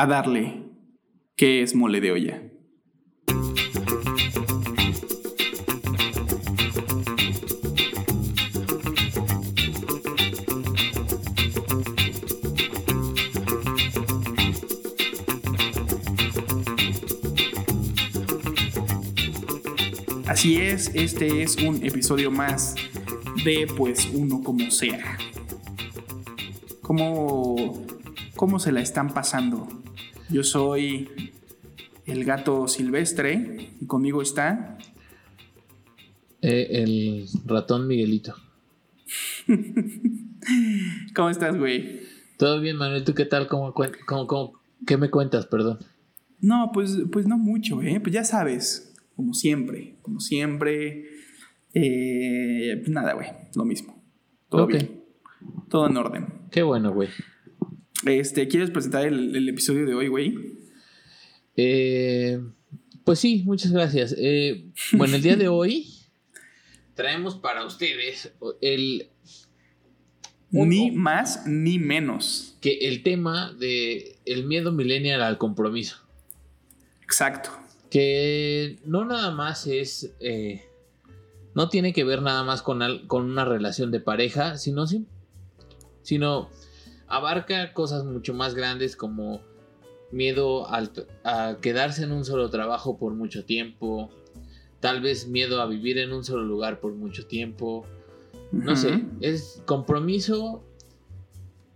a darle, que es mole de olla. Así es, este es un episodio más de Pues Uno Como Sea. ¿Cómo, cómo se la están pasando? Yo soy el gato silvestre y conmigo está... Eh, el ratón Miguelito. ¿Cómo estás, güey? Todo bien, Manuel. ¿Tú qué tal? ¿Cómo, cómo, qué me cuentas, perdón? No, pues, pues no mucho, ¿eh? Pues ya sabes, como siempre, como siempre. Eh, pues nada, güey, lo mismo. Todo bien. Todo en orden. Qué bueno, güey. Este, ¿quieres presentar el, episodio de hoy, güey? Eh, pues sí, muchas gracias. Eh, bueno, el día de hoy traemos para ustedes el... ni más ni menos. Que el tema de el miedo millennial al compromiso. Exacto que no nada más es, eh, no tiene que ver nada más con, con una relación de pareja, sino, sino abarca cosas mucho más grandes como miedo a quedarse en un solo trabajo por mucho tiempo, tal vez miedo a vivir en un solo lugar por mucho tiempo, no sé, es compromiso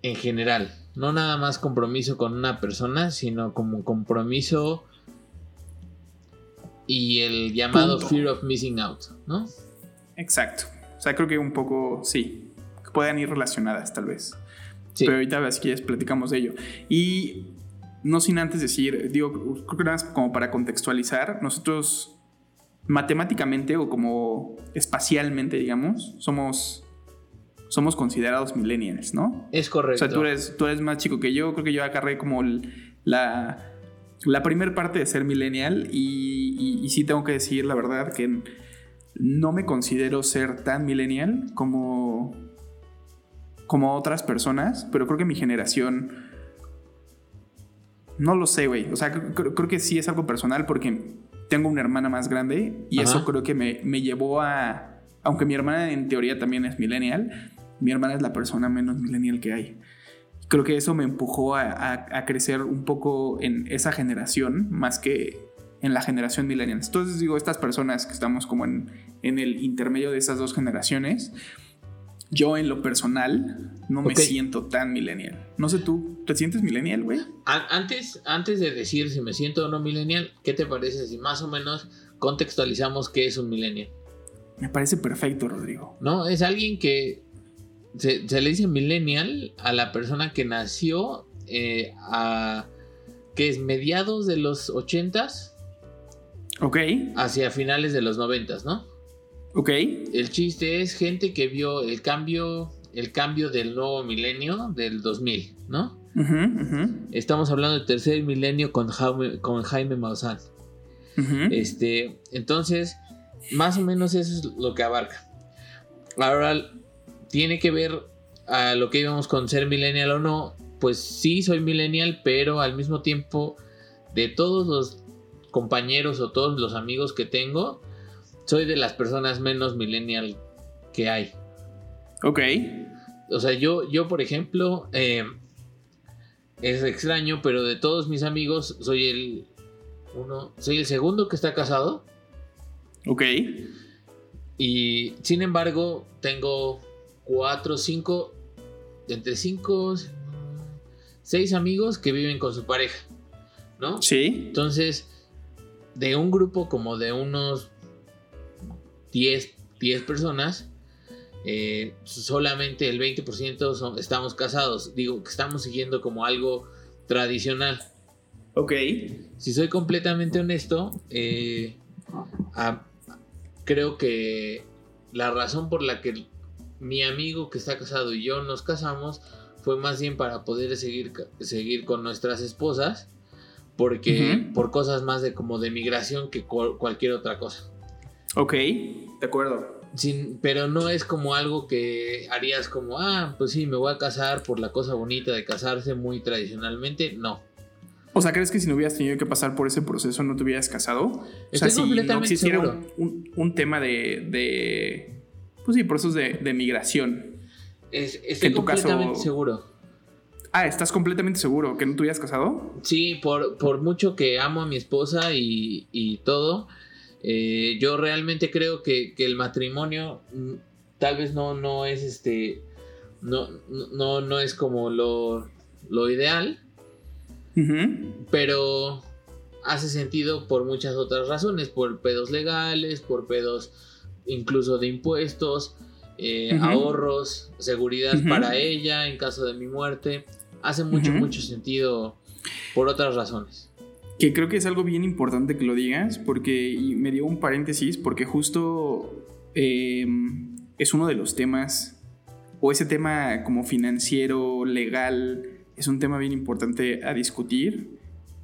en general, no nada más compromiso con una persona, sino como compromiso y el llamado fear of missing out, ¿no? Exacto. O sea, creo que un poco, sí, puedan ir relacionadas tal vez. Sí. Pero ahorita, si quieres, platicamos de ello. Y no sin antes decir, digo, creo que nada más como para contextualizar, nosotros matemáticamente o como espacialmente, digamos, somos somos considerados millennials, ¿no? Es correcto. O sea, tú eres, tú eres más chico que yo, creo que yo agarré como la la primera parte de ser millennial y, sí tengo que decir la verdad que no me considero ser tan millennial como, como otras personas, pero creo que mi generación... No lo sé, güey. O sea, creo, que sí es algo personal porque tengo una hermana más grande y eso creo que me, me llevó a... Aunque mi hermana en teoría también es millennial, mi hermana es la persona menos millennial que hay creo que eso me empujó a, crecer un poco en esa generación más que en la generación millennial. Entonces digo, estas personas que estamos como en, el intermedio de esas dos generaciones, yo en lo personal no me siento tan millennial. No sé tú, ¿te sientes millennial, güey? Antes, antes de decir si me siento o no millennial, ¿qué te parece si más o menos contextualizamos qué es un millennial? Me parece perfecto, Rodrigo. No, es alguien que se, le dice millennial a la persona que nació eh, a que es mediados de los 80s. Ok. Hacia finales de los 90 ¿no? Ok. El chiste es gente que vio el cambio, el cambio del nuevo milenio del 2000, ¿no? Estamos hablando del tercer milenio con Jaime, con Jaime Maussan. Este, entonces, más o menos eso es lo que abarca. Ahora, tiene que ver a lo que íbamos con ser millennial o no, pues sí soy millennial, pero al mismo tiempo de todos los compañeros o todos los amigos que tengo, soy de las personas menos millennial que hay. Ok. O sea, yo, yo por ejemplo, eh, es extraño, pero de todos mis amigos soy el uno, soy el segundo que está casado. Ok. Y sin embargo, tengo cuatro, cinco, entre cinco, seis amigos que viven con su pareja, ¿no? Sí. Entonces, de un grupo como de unos 10, 10 personas, eh, solamente el 20% estamos casados. Digo que estamos siguiendo como algo tradicional. Ok. Si soy completamente honesto, eh, creo que la razón por la que mi amigo que está casado y yo nos casamos fue más bien para poder seguir, seguir con nuestras esposas, porque por cosas más de como de migración que cualquier otra cosa. Ok, de acuerdo. Sin, pero no es como algo que harías como, ah, pues sí, me voy a casar por la cosa bonita de casarse muy tradicionalmente, no. O sea, ¿crees que si no hubieras tenido que pasar por ese proceso no te hubieras casado? O sea, si no existiera un, tema de, de, Pues sí, procesos de, de migración. estoy completamente seguro. Ah, ¿estás completamente seguro que no te hubieras casado? Sí, por, por mucho que amo a mi esposa y, y todo, eh, yo realmente creo que, que, el matrimonio mm, tal vez no, no es este. No, no, no es como lo, lo ideal pero hace sentido por muchas otras razones, por pedos legales, por pedos incluso de impuestos, eh, ahorros, seguridad para ella en caso de mi muerte. Hace mucho, mucho sentido por otras razones. Que creo que es algo bien importante que lo digas, porque me dio un paréntesis, porque justo em, es uno de los temas, o ese tema como financiero, legal, es un tema bien importante a discutir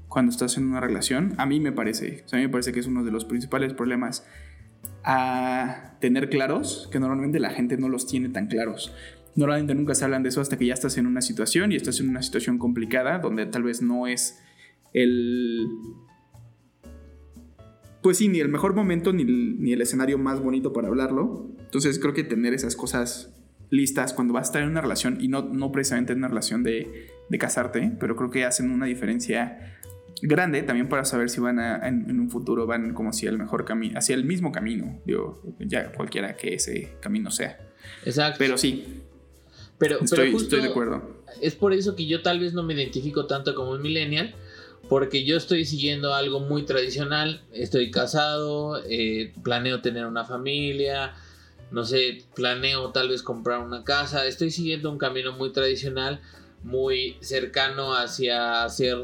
cuando estás en una relación. A mí me parece, a mí me parece que es uno de los principales problemas a tener claros, que normalmente la gente no los tiene tan claros. Normalmente nunca se hablan de eso hasta que ya estás en una situación y estás en una situación complicada donde tal vez no es el... Pues sí, ni el mejor momento ni el, ni el escenario más bonito para hablarlo. Entonces creo que tener esas cosas listas cuando vas a estar en una relación y no, no precisamente en una relación de, de casarte, pero creo que hacen una diferencia grande también para saber si van a, en, un futuro van como si el mejor camino, hacia el mismo camino, digo, ya cualquiera que ese camino sea. Exacto. Pero sí. Pero, estoy, estoy de acuerdo. Es por eso que yo tal vez no me identifico tanto como un millennial, porque yo estoy siguiendo algo muy tradicional, estoy casado, eh, planeo tener una familia, no sé, planeo tal vez comprar una casa, estoy siguiendo un camino muy tradicional, muy cercano hacia hacer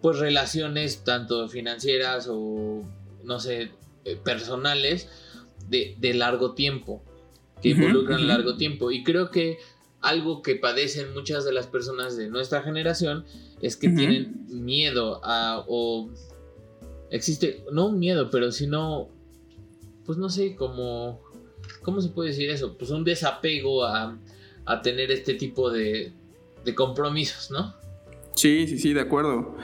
pues relaciones tanto financieras o no sé, eh, personales de, largo tiempo, que involucran largo tiempo. Y creo que algo que padecen muchas de las personas de nuestra generación es que tienen miedo a o existe no un miedo, pero sino pues no sé, como ¿cómo se puede decir eso? Pues un desapego a, tener este tipo de, de, compromisos, ¿no? Sí, sí, sí, de acuerdo.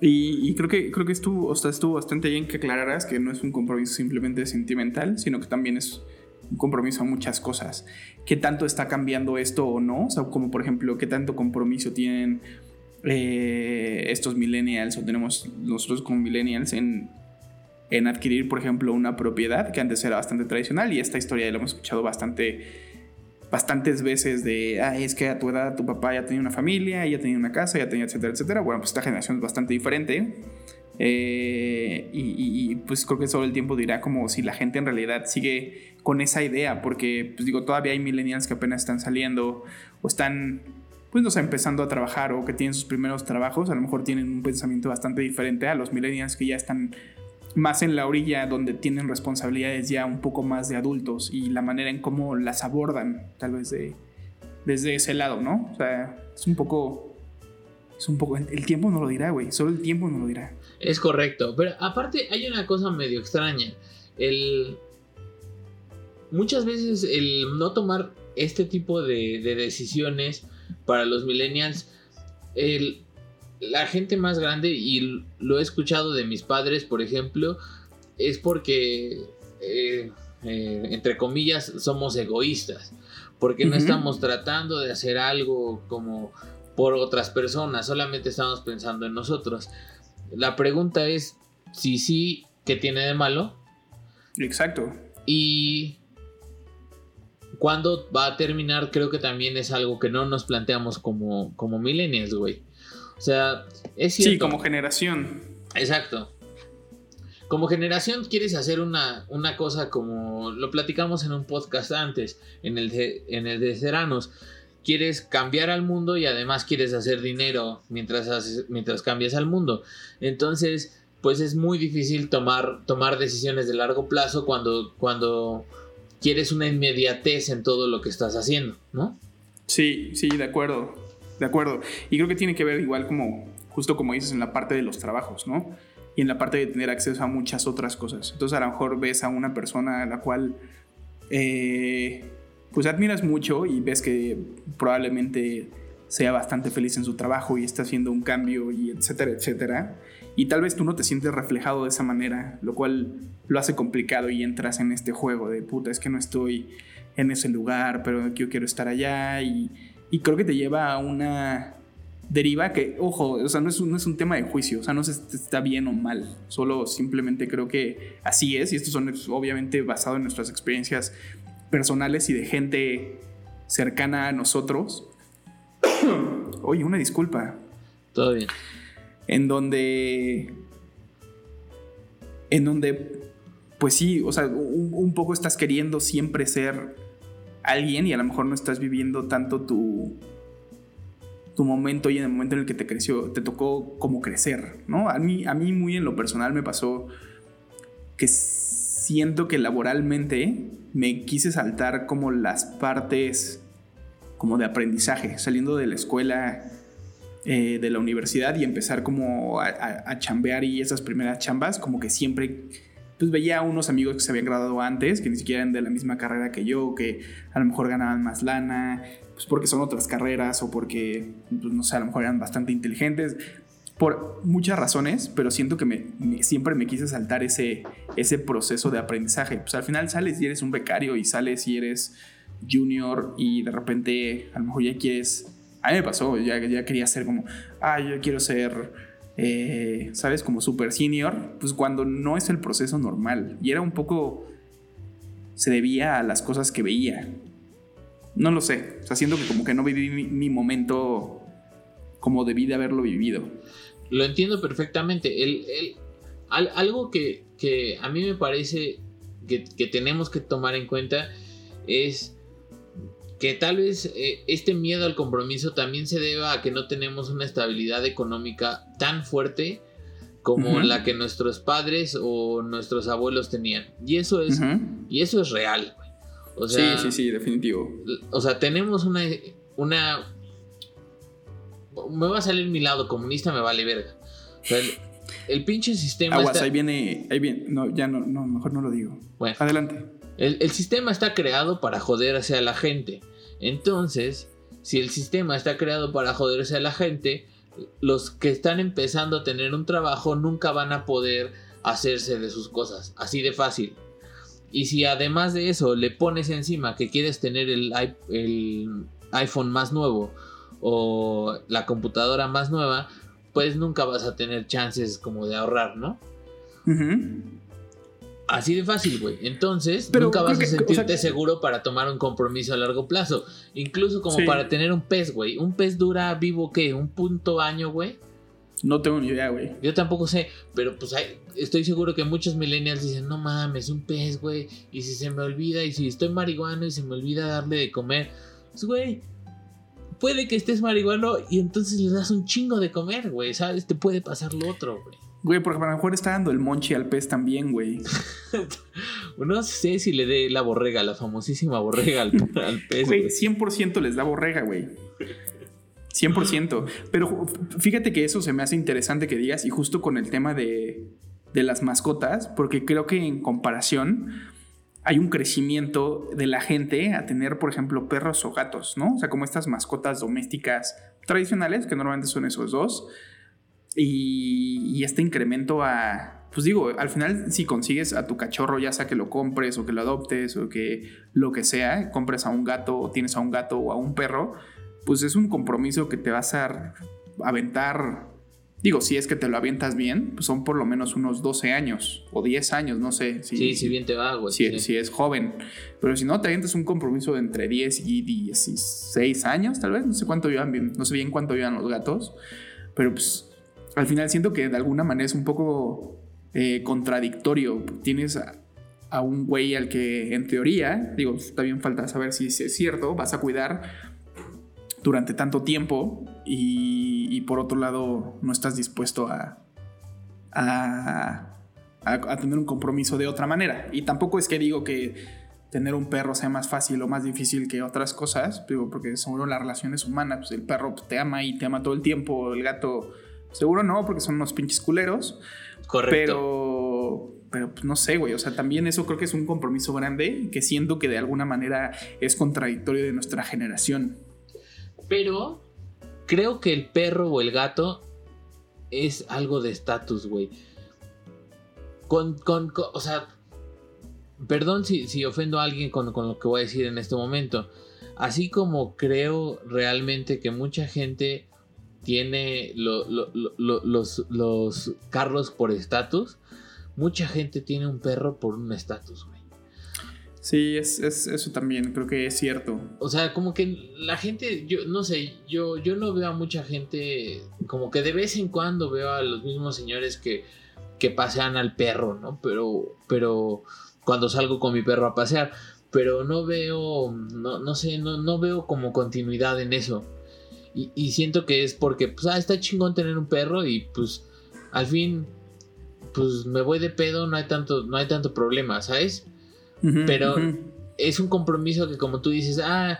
Y, creo que creo que estuvo, o sea, estuvo bastante bien que aclararas que no es un compromiso simplemente sentimental, sino que también es un compromiso a muchas cosas. ¿Qué tanto está cambiando esto o no? O como por ejemplo, ¿qué tanto compromiso tienen eh, estos millennials o tenemos nosotros como millennials en en adquirir, por ejemplo, una propiedad que antes era bastante tradicional y esta historia ya la hemos escuchado bastante bastantes veces de, ah, es que a tu edad tu papá ya tenía una familia, ya tenía una casa, ya tenía, etcétera, etcétera. Bueno, pues esta generación es bastante diferente. Eh, y, pues creo que todo el tiempo dirá como si la gente en realidad sigue con esa idea, porque pues digo, todavía hay millennials que apenas están saliendo o están pues no sé, empezando a trabajar o que tienen sus primeros trabajos, a lo mejor tienen un pensamiento bastante diferente a los millennials que ya están más en la orilla donde tienen responsabilidades ya un poco más de adultos y la manera en cómo las abordan, tal vez de, desde ese lado, ¿no? O sea, es un poco... Es un poco... El tiempo no lo dirá, güey. Solo el tiempo no lo dirá. Es correcto. Pero aparte hay una cosa medio extraña. El... Muchas veces el no tomar este tipo de, de decisiones para los millennials, el la gente más grande, y lo he escuchado de mis padres, por ejemplo, es porque, eh, eh, entre comillas, somos egoístas. Porque no estamos tratando de hacer algo como por otras personas, solamente estamos pensando en nosotros. La pregunta es si sí, ¿qué tiene de malo? Exacto. Y cuando va a terminar, creo que también es algo que no nos planteamos como, como millennials, güey. O sea, es cierto. Sí, como generación. Exacto. Como generación quieres hacer una, una cosa como lo platicamos en un podcast antes, en el de, en el de Ceranos. Quieres cambiar al mundo y además quieres hacer dinero mientras, mientras cambias al mundo. Entonces, pues es muy difícil tomar, tomar decisiones de largo plazo cuando, cuando quieres una inmediatez en todo lo que estás haciendo, ¿no? Sí, sí, de acuerdo. De acuerdo. Y creo que tiene que ver igual como, justo como dices, en la parte de los trabajos, ¿no? Y en la parte de tener acceso a muchas otras cosas. Entonces a lo mejor ves a una persona a la cual eh, pues admiras mucho y ves que probablemente sea bastante feliz en su trabajo y está haciendo un cambio y etcétera, etcétera. Y tal vez tú no te sientes reflejado de esa manera, lo cual lo hace complicado y entras en este juego de puta, es que no estoy en ese lugar, pero yo quiero estar allá y, y creo que te lleva a una deriva que, ojo, o sea, no es, un, no es un tema de juicio, o sea, no se está bien o mal, solo simplemente creo que así es y esto son obviamente basado en nuestras experiencias personales y de gente cercana a nosotros. Oye, una disculpa. Todo bien. En donde. En donde. Pues sí, o sea, un, poco estás queriendo siempre ser alguien y a lo mejor no estás viviendo tanto tu. tu momento y en el momento en el que te creció. Te tocó como crecer, ¿no? A mí, a mí muy en lo personal me pasó que siento que laboralmente me quise saltar como las partes como de aprendizaje, saliendo de la escuela, eh, de la universidad y empezar como a, chambear y esas primeras chambas, como que siempre pues veía a unos amigos que se habían graduado antes, que ni siquiera eran de la misma carrera que yo, que a lo mejor ganaban más lana, pues porque son otras carreras o porque, pues no sé, a lo mejor eran bastante inteligentes, por muchas razones, pero siento que me, siempre me quise saltar ese, proceso de aprendizaje. Pues al final sales y eres un becario y sales y eres junior y de repente a lo mejor ya quieres... A mí me pasó, ya, quería ser como, ah, yo quiero ser, eh, ¿sabes? Como super senior, pues cuando no es el proceso normal. Y era un poco, se debía a las cosas que veía. No lo sé, o sea, siento que como que no viví mi, momento como debí de haberlo vivido. Lo entiendo perfectamente. El, algo que, que, a mí me parece que, que tenemos que tomar en cuenta es que tal vez eh, este miedo al compromiso también se deba a que no tenemos una estabilidad económica tan fuerte como la que nuestros padres o nuestros abuelos tenían. Y eso es, y eso es real, O sea, sí, sí, sí, definitivo. O sea, tenemos una, una... Me va a salir mi lado comunista, me vale verga. O sea, el, pinche sistema... Aguas, ahí viene, ahí viene, no, ya no, no, mejor no lo digo. Bueno. Adelante. El, sistema está creado para joderse a la gente. Entonces, si el sistema está creado para joderse a la gente, los que están empezando a tener un trabajo nunca van a poder hacerse de sus cosas. Así de fácil. Y si además de eso le pones encima que quieres tener el, el iPhone más nuevo o la computadora más nueva, pues nunca vas a tener chances como de ahorrar, ¿no? Así de fácil, güey. Entonces, nunca vas a sentirte seguro para tomar un compromiso a largo plazo. Incluso como para tener un pez, güey. ¿Un pez dura vivo qué? ¿Un punto año, güey? No tengo ni idea, güey. Yo tampoco sé, pero pues estoy seguro que muchos millennials dicen, no mames, un pez, güey. Y si se me olvida, y si estoy marihuano y se me olvida darle de comer, pues, güey, puede que estés marihuano y entonces le das un chingo de comer, güey, ¿sabes? Te puede pasar lo otro, güey. Güey, porque a lo mejor está dando el monchi al pez también, güey. no sé si le dé la borrega, la famosísima borrega al, pez. Güey, 100% les da borrega, güey. 100%. Pero fíjate que eso se me hace interesante que digas, y justo con el tema de, de las mascotas, porque creo que en comparación hay un crecimiento de la gente a tener, por ejemplo, perros o gatos, ¿no? O sea, como estas mascotas domésticas tradicionales, que normalmente son esos dos y, este incremento a, pues digo, al final si consigues a tu cachorro, ya sea que lo compres o que lo adoptes o que lo que sea, compres a un gato o tienes a un gato o a un perro, pues es un compromiso que te vas a aventar. Digo, si es que te lo avientas bien, pues son por lo menos unos 12 años o 10 años, no sé. Si, sí, si bien te va, güey. Si, si, es joven. Pero si no, te avientas un compromiso de entre 10 y 16 años, tal vez. No sé cuánto llevan bien, no sé bien cuánto llevan los gatos. Pero pues al final siento que de alguna manera es un poco eh, contradictorio. Tienes a, un güey al que en teoría, digo, también falta saber si es cierto, vas a cuidar durante tanto tiempo y, por otro lado no estás dispuesto a, a, a, tener un compromiso de otra manera. Y tampoco es que digo que tener un perro sea más fácil o más difícil que otras cosas, digo, porque son las relaciones humanas, pues el perro te ama y te ama todo el tiempo, el gato Seguro no, porque son unos pinches culeros. Correcto. Pero, pero pues no sé, güey. O sea, también eso creo que es un compromiso grande que siento que de alguna manera es contradictorio de nuestra generación. Pero creo que el perro o el gato es algo de estatus, güey. Con, con, o sea, perdón si, ofendo a alguien con, lo que voy a decir en este momento. Así como creo realmente que mucha gente tiene los, los carros por estatus, mucha gente tiene un perro por un estatus, güey. Sí, es, eso también, creo que es cierto. O sea, como que la gente, yo no sé, yo, yo no veo a mucha gente, como que de vez en cuando veo a los mismos señores que, que pasean al perro, ¿no? Pero, pero cuando salgo con mi perro a pasear, pero no veo, no, no sé, no, no veo como continuidad en eso. Y, y, siento que es porque, pues, ah, está chingón tener un perro y pues al fin, pues me voy de pedo, no hay tanto, no hay tanto problema, ¿sabes? Pero es un compromiso que como tú dices, ah,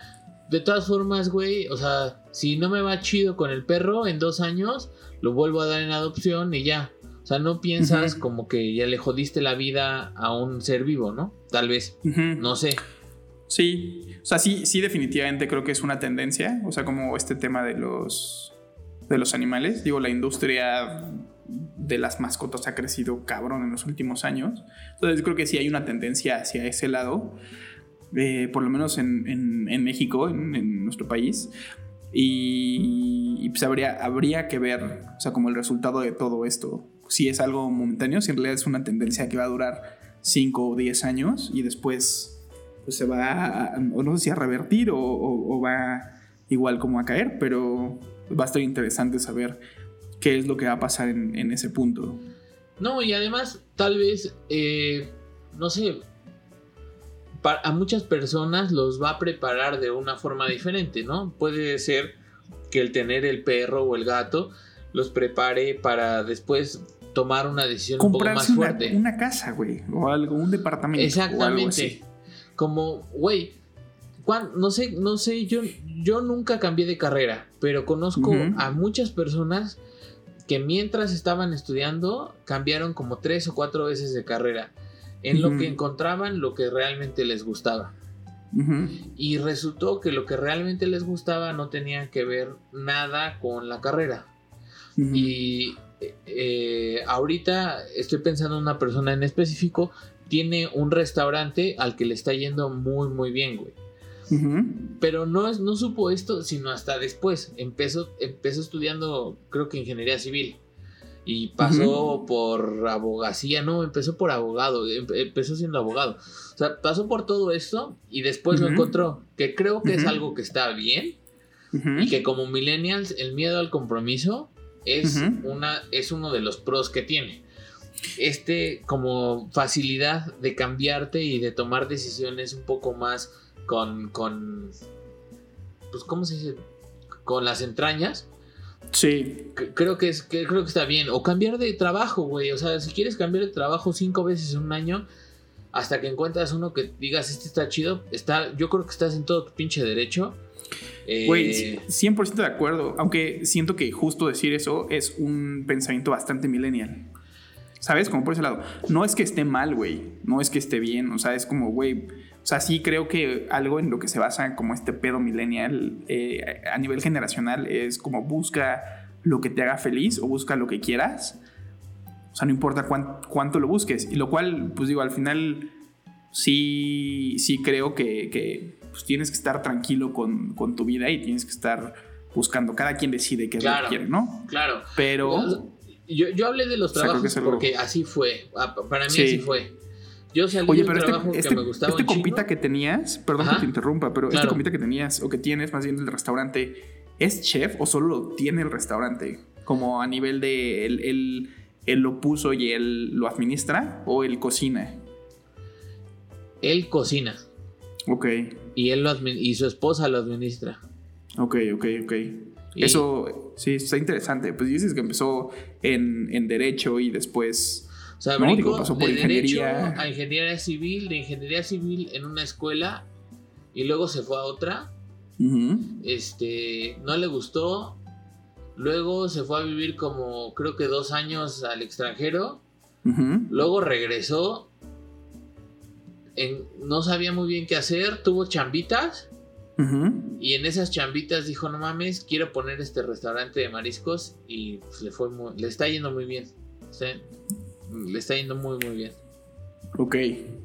de todas formas, güey, o sea, si no me va chido con el perro en dos años, lo vuelvo a dar en adopción y ya. O sea, no piensas como que ya le jodiste la vida a un ser vivo, ¿no? Tal vez. No sé. Sí, o sea, sí, sí, definitivamente creo que es una tendencia. O sea, como este tema de los, de los animales. Digo, la industria de las mascotas ha crecido cabrón en los últimos años. Entonces creo que sí hay una tendencia hacia ese lado, eh, por lo menos en, México, en, nuestro país. Y, pues habría, habría que ver, o sea, como el resultado de todo esto. Si es algo momentáneo, si en realidad es una tendencia que va a durar 5 o 10 años y después pues se va, a, o no sé si a revertir o, o va igual como a caer, pero va a estar interesante saber qué es lo que va a pasar en, ese punto. No, y además, tal vez, eh, no sé, a muchas personas los va a preparar de una forma diferente, ¿no? Puede ser que el tener el perro o el gato los prepare para después tomar una decisión un poco más fuerte. Una, casa, güey, o algo, un departamento. Exactamente. Como, güey, no sé, no sé, yo, yo nunca cambié de carrera, pero conozco a muchas personas que mientras estaban estudiando cambiaron como tres o cuatro veces de carrera en lo que encontraban lo que realmente les gustaba. Y resultó que lo que realmente les gustaba no tenía que ver nada con la carrera. Y eh, ahorita estoy pensando en una persona en específico, tiene un restaurante al que le está yendo muy, muy bien, güey. Pero no, no supo esto sino hasta después. Empezó, empezó estudiando, creo que ingeniería civil. Y pasó por abogacía, no, empezó por abogado, empezó siendo abogado. O sea, pasó por todo esto y después lo encontró, que creo que es algo que está bien. Y que como millennials, el miedo al compromiso es, una, es uno de los pros que tiene este como facilidad de cambiarte y de tomar decisiones un poco más con, con, pues, ¿cómo se dice? Con las entrañas. Sí. Creo que, es, que, creo que está bien. O cambiar de trabajo, güey. O sea, si quieres cambiar de trabajo cinco veces en un año, hasta que encuentras uno que digas, este está chido, está, yo creo que estás en todo tu pinche derecho. Güey, 100% eh, de acuerdo. Aunque siento que justo decir eso es un pensamiento bastante millennial. ¿Sabes? Como por ese lado. No es que esté mal, güey. No es que esté bien. O sea, es como, güey sea, sí creo que algo en lo que se basa como este pedo millennial eh, a nivel generacional es como busca lo que te haga feliz o busca lo que quieras. O sea, no importa cuánto lo busques. Y lo cual, pues digo, al final sí, sí creo que, pues, tienes que estar tranquilo con, tu vida y tienes que estar buscando. Cada quien decide qué es lo que quiere, ¿no? Claro. Pero... Yo, yo hablé de los trabajos porque así fue. Ah, para mí así fue. Yo salí Oye, pero este, este, me gustaba este compita que tenías, perdón que te interrumpa, pero este compita que tenías o que tienes más bien del restaurante, ¿es chef o solo tiene el restaurante? Como a nivel de él, lo puso y él lo administra o él cocina? Él cocina. Ok. Y él lo y su esposa lo administra. Ok, ok, ok. Eso sí está interesante. Pues dices que empezó en, en derecho y después o sea, pasó por de derecho a ingeniería civil, de ingeniería civil en una escuela y luego se fue a otra. Este, no le gustó. Luego se fue a vivir como creo que dos años al extranjero. Luego regresó. no sabía muy bien qué hacer. Tuvo chambitas. Y en esas chambitas dijo, no mames, quiero poner este restaurante de mariscos y pues, le fue le está yendo muy bien. Le está yendo muy muy bien. Ok,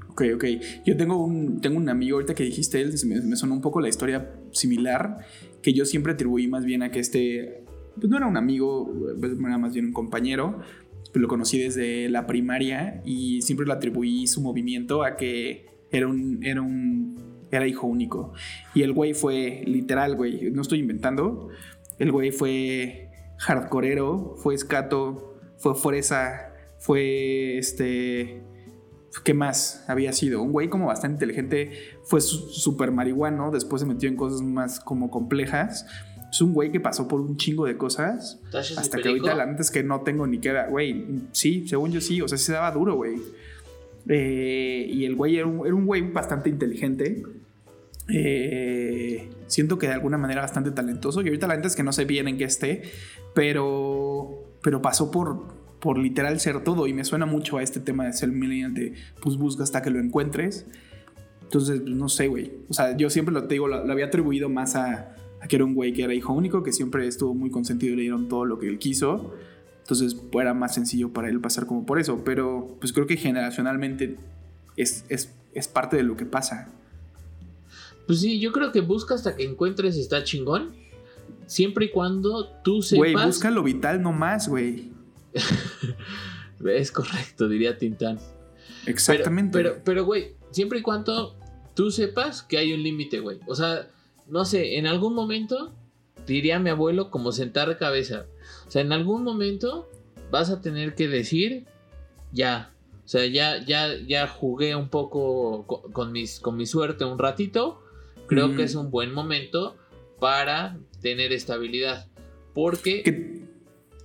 ok, ok. Yo tengo un, tengo un amigo ahorita que dijiste él, me, me sonó un poco la historia similar, que yo siempre atribuí más bien a que este, pues no era un amigo, pues, era más bien un compañero, lo conocí desde la primaria y siempre le atribuí su movimiento a que era un, era un, era hijo único. Y el güey fue literal, güey, no estoy inventando, el güey fue hardcoreero, fue escato, fue fresa, fue este... ¿Qué más había sido? Un güey como bastante inteligente, fue súper marihuano, después se metió en cosas más como complejas es un güey que pasó por un chingo de cosas. Hasta que ahorita la antes que no tengo ni queda. Güey, sí, según yo sí. O sea, se daba duro, güey. Eh, y el güey era un, güey bastante inteligente. Eh, siento que de alguna manera bastante talentoso. Y ahorita la antes que no sé bien en qué esté. Pero, pero pasó por, por literal ser todo. Y me suena mucho a este tema de ser millennial de pues busca hasta que lo encuentres. Entonces, pues, no sé, güey. O sea, yo siempre lo te digo, lo había atribuido más a que era un güey que era hijo único, que siempre estuvo muy consentido y le dieron todo lo que él quiso. Entonces pues, era más sencillo para él pasar como por eso. Pero pues creo que generacionalmente es, es, parte de lo que pasa. Pues sí, yo creo que busca hasta que encuentres está chingón. Siempre y cuando tú sepas. Güey, busca lo vital nomás, güey. es correcto, diría Tintán. Exactamente. Pero, pero, güey, siempre y cuando tú sepas que hay un límite, güey. O sea, no sé, en algún momento, diría mi abuelo, como sentar cabeza. O sea, en algún momento vas a tener que decir, ya, o sea, ya, ya, ya jugué un poco con, mis, con mi suerte un ratito. Creo que es un buen momento para tener estabilidad. Porque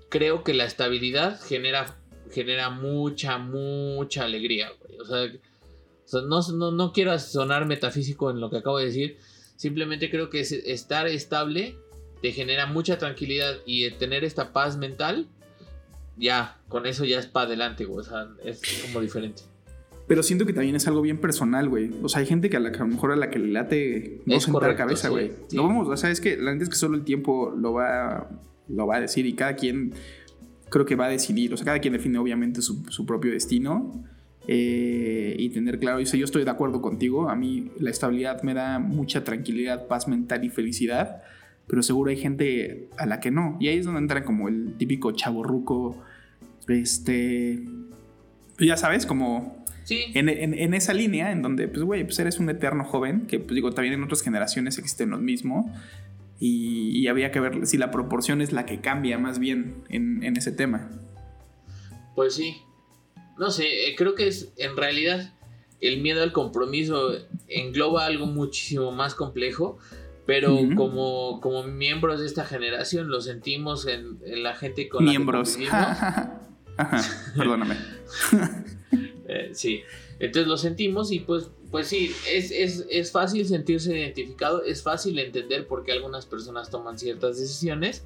creo que la estabilidad genera, genera mucha, mucha alegría. O sea, no, no, no, quiero sonar metafísico en lo que acabo de decir, Simplemente creo que estar estable te genera mucha tranquilidad y tener esta paz mental, ya, con eso ya es para adelante, güey. O sea, es como diferente. Pero siento que también es algo bien personal, güey. O sea, hay gente que a, la, a lo mejor a la que le late no sentar cabeza, güey. No vamos, o sea, es que la gente es que solo el tiempo lo va, lo va a decir y cada quien creo que va a decidir. O sea, cada quien define obviamente su, su propio destino. Eh, y tener claro, yo estoy de acuerdo contigo, a mí la estabilidad me da mucha tranquilidad, paz mental y felicidad, pero seguro hay gente a la que no. Y ahí es donde entra como el típico chaborruco, este, pues ya sabes, como en, esa línea en donde, pues, güey, pues eres un eterno joven, que, pues digo, también en otras generaciones existen los mismos. Y, había que ver si la proporción es la que cambia más bien en, en ese tema. Pues sí, no sé, eh, creo que es en realidad el miedo al compromiso engloba algo muchísimo más complejo, pero como, como miembros de esta generación lo sentimos en, la gente con miembros. Perdóname. Eh, sí, entonces lo sentimos y pues, pues sí, es, es fácil sentirse identificado, es fácil entender por qué algunas personas toman ciertas decisiones,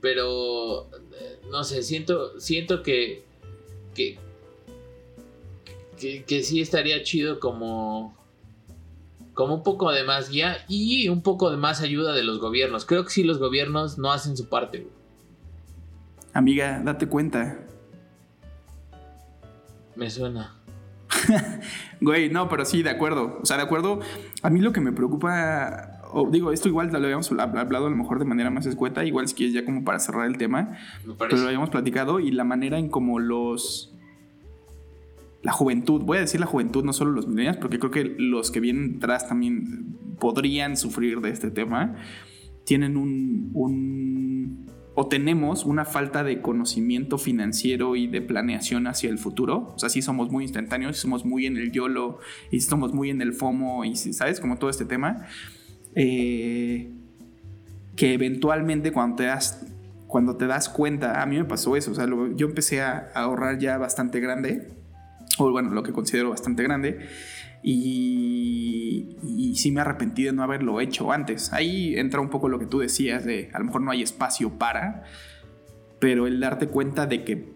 pero eh, no sé, siento, siento que que, que, sí estaría chido como, como un poco de más guía y un poco de más ayuda de los gobiernos. Creo que si los gobiernos no hacen su parte. Amiga, date cuenta. Me suena. Güey, no, pero sí, de acuerdo. O sea, de acuerdo. A mí lo que me preocupa, o digo, esto igual lo habíamos hablado a lo mejor de manera más escueta, igual si quieres ya como para cerrar el tema, pero lo habíamos platicado y la manera en como los... La juventud, voy a decir la juventud, no solo los millennials, porque creo que los que vienen atrás también podrían sufrir de este tema, tienen un o tenemos una falta de conocimiento financiero y de planeación hacia el futuro. O sea, sí somos muy instantáneos, somos muy en el YOLO y somos muy en el FOMO y, ¿sabes? Como todo este tema. Eh, que eventualmente cuando te das cuando te das cuenta, a mí me pasó eso, o sea, yo empecé a ahorrar ya bastante grande, o bueno, lo que considero bastante grande, y, y, sí me arrepentí de no haberlo hecho antes. Ahí entra un poco lo que tú decías de a lo mejor no hay espacio para, pero el darte cuenta de que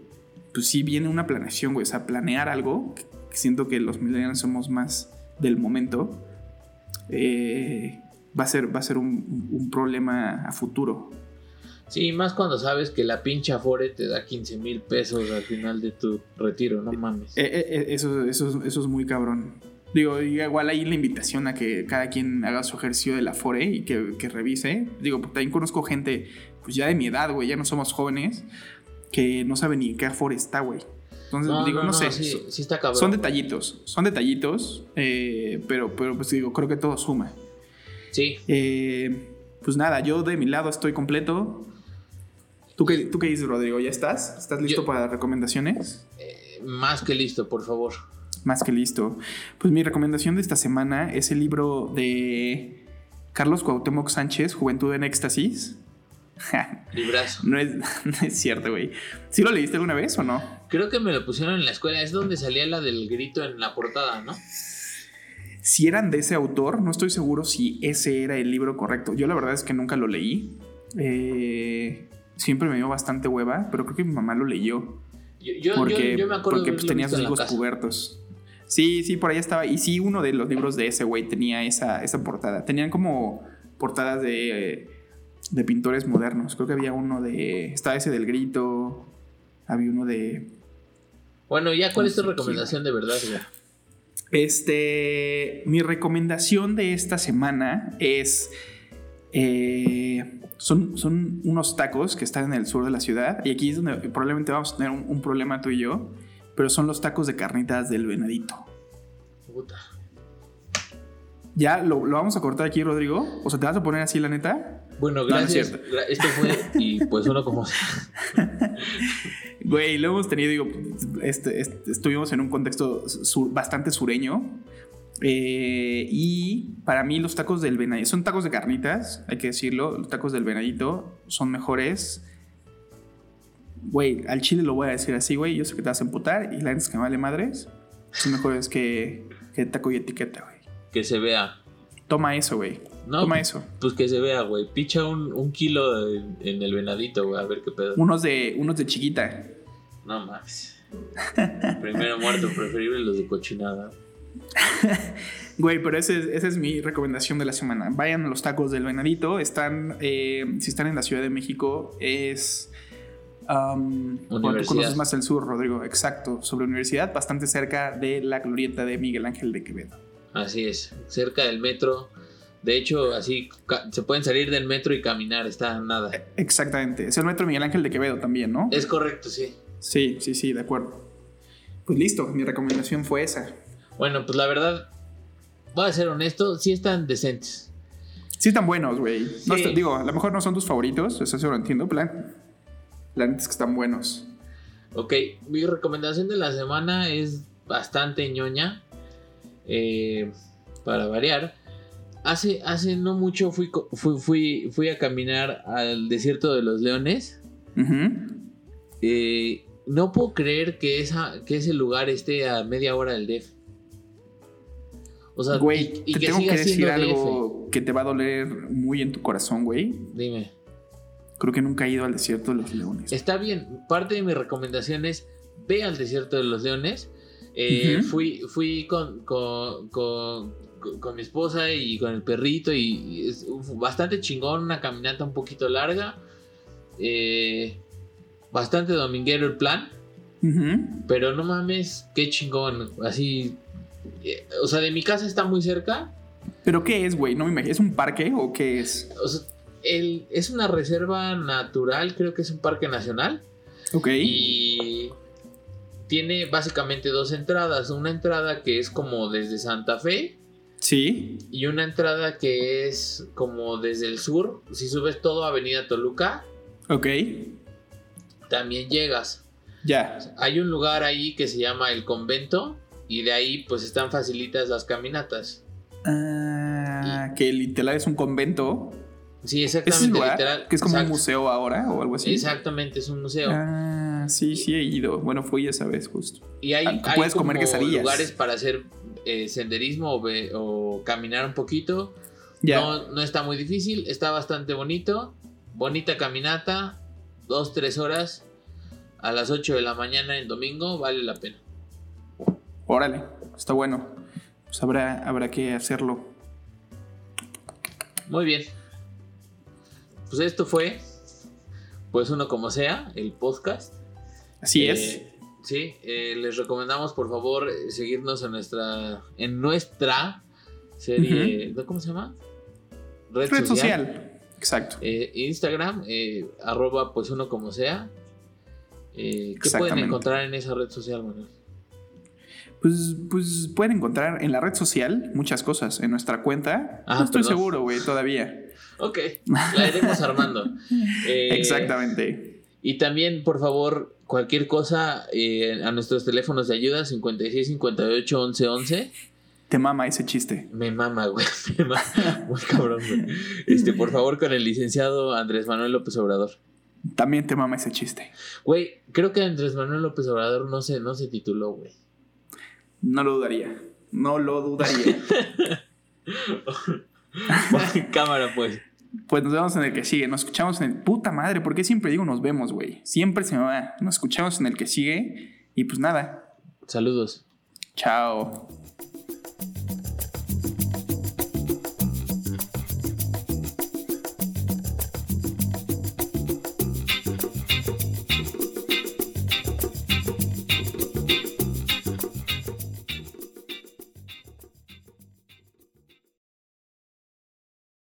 pues sí viene una planeación, güey, o sea, planear algo, siento que los millennials somos más del momento, eh, va a ser, va a ser un, problema a futuro. Sí, más cuando sabes que la pinche Afore te da 15 mil pesos al final de tu retiro, no mames. Eh, eh, eh, eso, eso, eso es muy cabrón. Digo, igual ahí la invitación a que cada quien haga su ejercicio de la Afore y que, que revise. Digo, también conozco gente, pues ya de mi edad, güey, ya no somos jóvenes, que no saben ni qué Afore está, güey. Entonces, digo, no, sé. Son detallitos, son detallitos, pero, pero pues digo, creo que todo suma. Sí. Eh, pues nada, yo de mi lado estoy completo. ¿Tú qué, tú qué dices, Rodrigo? ¿Ya estás? ¿Estás listo para las recomendaciones? Eh, más que listo, por favor. Más que listo. Pues mi recomendación de esta semana es el libro de Carlos Cuauhtémoc Sánchez, Juventud en Éxtasis. Librazo. no, es, no es cierto, güey. ¿Sí lo leíste alguna vez o no? Creo que me lo pusieron en la escuela. Es donde salía la del grito en la portada, ¿no? Si eran de ese autor, no estoy seguro si ese era el libro correcto. Yo la verdad es que nunca lo leí. Eh, siempre me dio bastante hueva, pero creo que mi mamá lo leyó. Yo, porque, me acuerdo porque pues, tenía sus hijos cubiertos. Sí, sí, por ahí estaba. Y sí, uno de los libros de ese güey tenía esa, esa portada. Tenían como portadas de, de pintores modernos. Creo que había uno de. Estaba ese del grito. Había uno de. Bueno, ya, ¿cuál es tu recomendación de verdad, este, mi recomendación de esta semana es, eh, son, son unos tacos que están en el sur de la ciudad y aquí es donde probablemente vamos a tener un, problema tú y yo, pero son los tacos de carnitas del venadito. Puta. ¿Ya lo, lo, vamos a cortar aquí, Rodrigo? O sea, ¿te vas a poner así la neta? Bueno, gracias. Esto fue, y pues uno como... Güey, lo hemos tenido, digo, este, este, estuvimos en un contexto bastante sureño. Eh, y para mí los tacos del venadito, son tacos de carnitas, hay que decirlo, los tacos del venadito son mejores. Güey, al chile lo voy a decir así, güey, yo sé que te vas a emputar y la gente es que me vale madres, son mejores que, que taco y etiqueta, güey. Que se vea. Toma eso, güey. No, Toma eso. Pues que se vea, güey. Picha un, kilo en, el venadito, güey, a ver qué pedo. Unos de, unos de chiquita. No mames. Primero muerto, preferible los de cochinada. Güey, pero esa es, mi recomendación de la semana. Vayan a los tacos del venadito. Están, eh, si están en la Ciudad de México, es... Um, tú conoces más el sur, Rodrigo. Exacto, sobre universidad, bastante cerca de la glorieta de Miguel Ángel de Quevedo. Así es, cerca del metro. De hecho, así se pueden salir del metro y caminar, está nada. Exactamente, es el metro Miguel Ángel de Quevedo también, ¿no? Es correcto, sí. Sí, sí, sí, de acuerdo. Pues listo, mi recomendación fue esa. Bueno, pues la verdad, voy a ser honesto, sí están decentes. Sí están buenos, güey. digo, a lo mejor no son tus favoritos, eso sí lo entiendo, plan. Es que están buenos. Ok, mi recomendación de la semana es bastante ñoña. Eh, para variar. Hace, hace no mucho fui, fui, fui, a caminar al desierto de los leones. eh, no puedo creer que, esa, que ese lugar esté a media hora del DEF. O sea, güey, y, te que tengo que decir algo que te va a doler muy en tu corazón, güey. Dime. Creo que nunca he ido al desierto de los leones. Está bien. Parte de mi recomendación es ve al desierto de los leones. Eh, fui, fui con, con, con, con, mi esposa y con el perrito y, es bastante chingón, una caminata un poquito larga. Eh, bastante dominguero el plan. Pero no mames, qué chingón. Así. Eh, o sea, de mi casa está muy cerca. ¿Pero qué es, güey? No me imagino. ¿Es un parque o qué es? O sea, es una reserva natural, creo que es un parque nacional. Ok. Y tiene básicamente dos entradas. Una entrada que es como desde Santa Fe. Sí. Y una entrada que es como desde el sur. Si subes todo Avenida Toluca. Ok también llegas. Ya. Hay un lugar ahí que se llama el convento y de ahí pues están facilitas las caminatas. Ah, que literal es un convento. Sí, exactamente. literal, que es como un museo ahora o algo así. Exactamente, es un museo. Ah, sí, sí he ido. Bueno, fui esa vez justo. Y hay, ah, puedes comer quesadillas. lugares para hacer eh, senderismo o, caminar un poquito. No, no está muy difícil, está bastante bonito. Bonita caminata, dos, tres horas a las 8 de la mañana en domingo, vale la pena. Órale, está bueno. Pues habrá, habrá que hacerlo. Muy bien. Pues esto fue, pues uno como sea, el podcast. Así es. Eh, sí, eh, les recomendamos por favor seguirnos en nuestra, en nuestra serie, ¿cómo se llama? Red, social. Exacto. Eh, Instagram, arroba pues uno como sea. ¿Qué pueden encontrar en esa red social, Manuel? Pues, pues pueden encontrar en la red social muchas cosas. En nuestra cuenta, no estoy seguro, güey, todavía. Ok, la iremos armando. Exactamente. Y también, por favor, cualquier cosa eh, a nuestros teléfonos de ayuda 56 58 11 11. Te mama ese chiste. Me mama, güey. Me mama. Muy cabrón, güey. Este, por favor, con el licenciado Andrés Manuel López Obrador. También te mama ese chiste. Güey, creo que Andrés Manuel López Obrador no se, no se tituló, güey. No lo dudaría. No lo dudaría. Cámara, pues. Pues nos vemos en el que sigue. Nos escuchamos en el. Puta madre, ¿por qué siempre digo nos vemos, güey? Siempre se me va. Nos escuchamos en el que sigue. Y pues nada. Saludos. Chao.